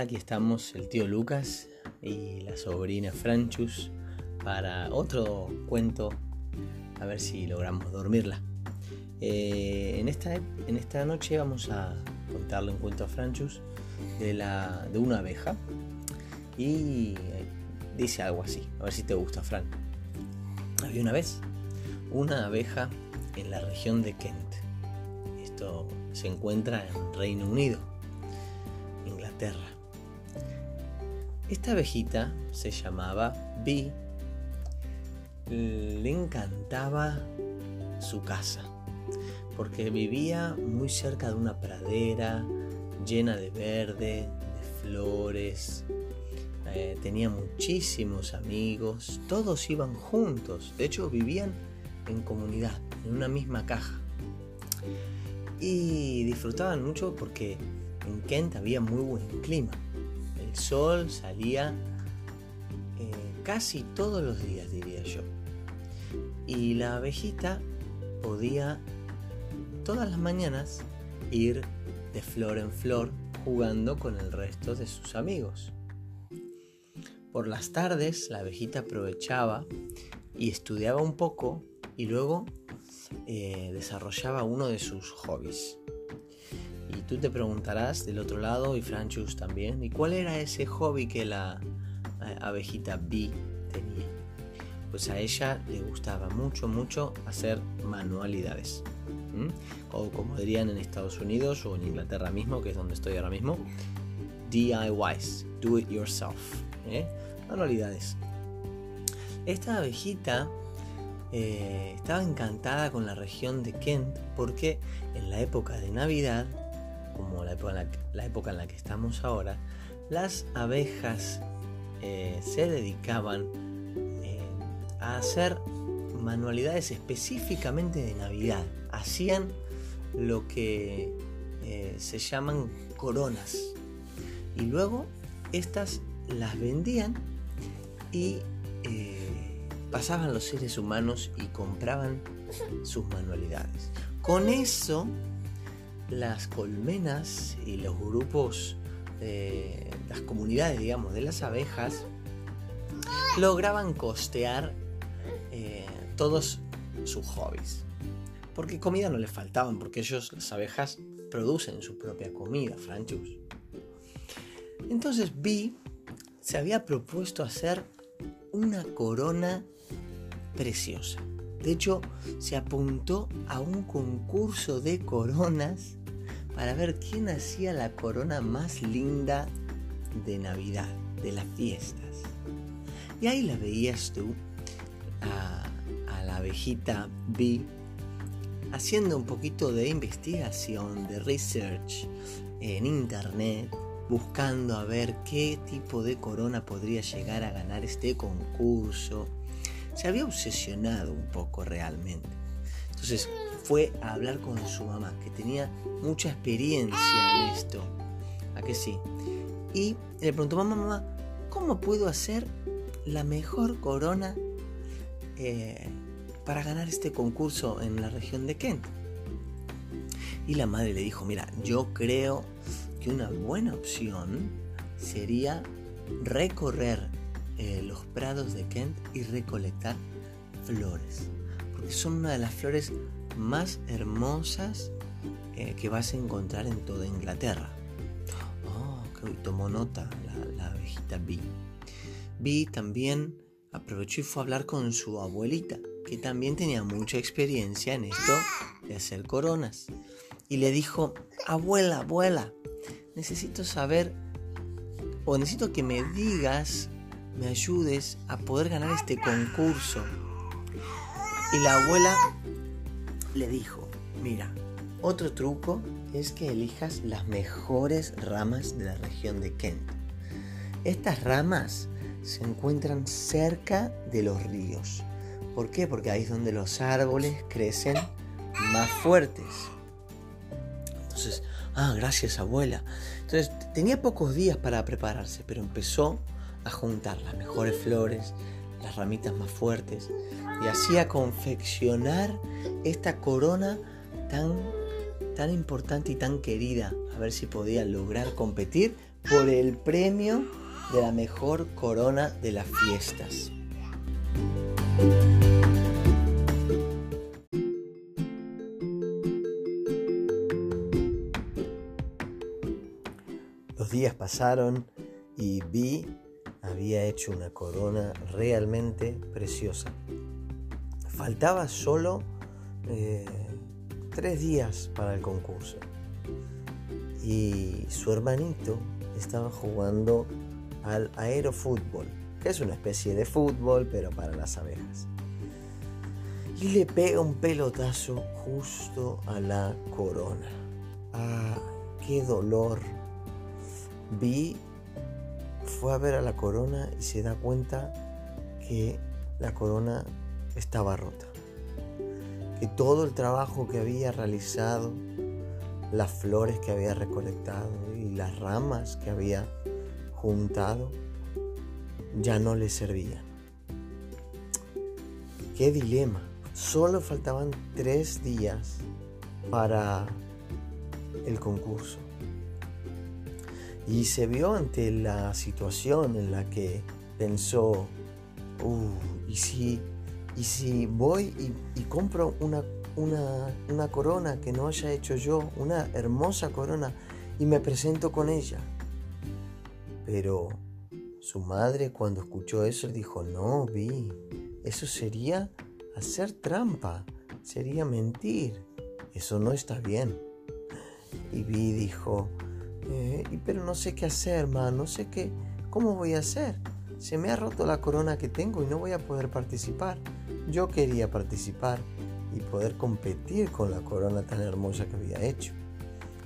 Aquí estamos el tío Lucas y la sobrina Franchus para otro cuento, a ver si logramos dormirla. Eh, en, esta, en esta noche vamos a contarle un cuento a Franchus de, la, de una abeja y dice algo así, a ver si te gusta, Fran. Había una vez una abeja en la región de Kent. Esto se encuentra en Reino Unido, Inglaterra. Esta abejita se llamaba Bee. Le encantaba su casa porque vivía muy cerca de una pradera llena de verde, de flores. Eh, tenía muchísimos amigos, todos iban juntos, de hecho vivían en comunidad, en una misma caja. Y disfrutaban mucho porque en Kent había muy buen clima. Sol salía eh, casi todos los días, diría yo. Y la abejita podía todas las mañanas ir de flor en flor jugando con el resto de sus amigos. Por las tardes la abejita aprovechaba y estudiaba un poco y luego eh, desarrollaba uno de sus hobbies. Tú te preguntarás del otro lado, y Franchus también, ¿y cuál era ese hobby que la eh, abejita B tenía? Pues a ella le gustaba mucho, mucho hacer manualidades. O como dirían en Estados Unidos o en Inglaterra mismo, que es donde estoy ahora mismo, DIYs, do it yourself. ¿eh? Manualidades. Esta abejita eh, estaba encantada con la región de Kent porque en la época de Navidad como la época en la, que estamos ahora, las abejas eh, se dedicaban eh, a hacer manualidades específicamente de Navidad. Hacían lo que eh, se llaman coronas. Y luego estas las vendían y pasaban los seres humanos y compraban sus manualidades. Con eso las colmenas y los grupos, las comunidades, digamos, de las abejas, lograban costear eh, todos sus hobbies. Porque comida no les faltaban, porque ellos, las abejas, producen su propia comida, franchus. Entonces Vi se había propuesto hacer una corona preciosa. De hecho, se apuntó a un concurso de coronas para ver quién hacía la corona más linda de Navidad, de las fiestas. Y ahí la veías tú, a, la abejita B, haciendo un poquito de investigación, de research en internet, buscando a ver qué tipo de corona podría llegar a ganar este concurso. Se había obsesionado un poco realmente. Entonces, fue a hablar con su mamá, que tenía mucha experiencia en esto. ¿A que sí? Y le preguntó, mamá, mamá, ¿cómo puedo hacer la mejor corona eh, para ganar este concurso en la región de Kent? Y la madre le dijo, mira, yo creo que una buena opción sería recorrer eh, los prados de Kent y recolectar flores. Porque son una de las flores más hermosas eh, que vas a encontrar en toda Inglaterra. Oh, que tomó nota la, abejita Bee. Bee también aprovechó y fue a hablar con su abuelita, que también tenía mucha experiencia en esto de hacer coronas. Y le dijo, abuela, abuela, necesito saber o necesito que me digas, me ayudes a poder ganar este concurso. Y la abuela le dijo, mira, otro truco es que elijas las mejores ramas de la región de Kent. Estas ramas se encuentran cerca de los ríos. ¿Por qué? Porque ahí es donde los árboles crecen más fuertes. Entonces, ah, gracias abuela. Entonces, tenía pocos días para prepararse, pero empezó a juntar las mejores flores, las ramitas más fuertes y así a confeccionar esta corona tan, tan importante y tan querida, a ver si podía lograr competir por el premio de la mejor corona de las fiestas. Los días pasaron y Vi había hecho una corona realmente preciosa. Faltaba solo eh, tres días para el concurso y su hermanito estaba jugando al aerofútbol, que es una especie de fútbol pero para las abejas. Y le pega un pelotazo justo a la corona. ¡Ah, qué dolor! Vi, fue a ver a la corona y se da cuenta que la corona estaba rota. Que todo el trabajo que había realizado, las flores que había recolectado y las ramas que había juntado, ya no le servían. Qué dilema. Solo faltaban tres días para el concurso. Y se vio ante la situación en la que pensó, uh, ¿y, si, y si voy y, compro una, una, una corona que no haya hecho yo, una hermosa corona, y me presento con ella? Pero su madre cuando escuchó eso dijo, no, Vi, eso sería hacer trampa, sería mentir, eso no está bien. Y Vi dijo, eh, pero no sé qué hacer, ma, no sé qué, cómo voy a hacer. Se me ha roto la corona que tengo y no voy a poder participar. Yo quería participar y poder competir con la corona tan hermosa que había hecho.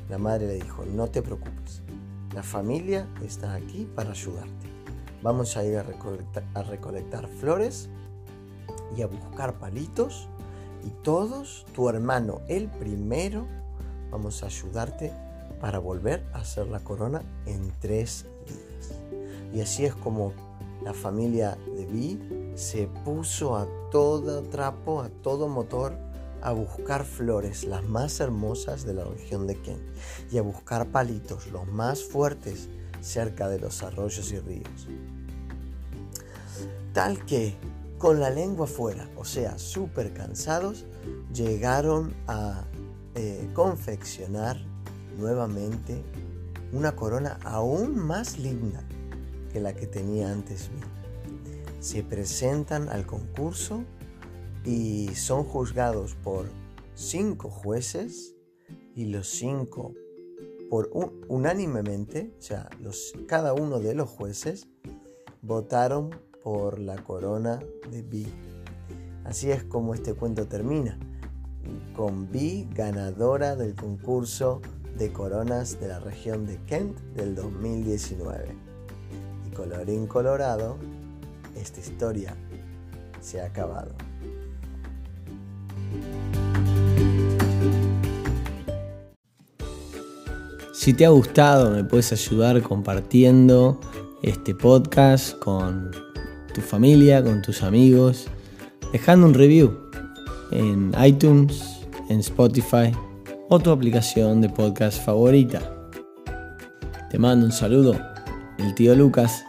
La madre le dijo, no te preocupes, la familia está aquí para ayudarte. Vamos a ir a recolectar, a recolectar flores y a buscar palitos y todos, tu hermano el primero, vamos a ayudarte para volver a hacer la corona en tres días. Y así es como la familia de Vi se puso a todo trapo, a todo motor, a buscar flores, las más hermosas de la región de Kent, y a buscar palitos, los más fuertes, cerca de los arroyos y ríos. Tal que, con la lengua fuera, o sea, súper cansados, llegaron a eh, confeccionar nuevamente una corona aún más linda que la que tenía antes Se presentan al concurso y son juzgados por cinco jueces y los cinco por unánimemente, o sea, cada uno de los jueces votaron por la corona de Vi. Así es como este cuento termina, con Vi ganadora del concurso de coronas de la región de Kent del 2019. Y colorín colorado, esta historia se ha acabado. Si te ha gustado, me puedes ayudar compartiendo este podcast con tu familia, con tus amigos, dejando un review en iTunes, en Spotify o tu aplicación de podcast favorita. Te mando un saludo, el tío Lucas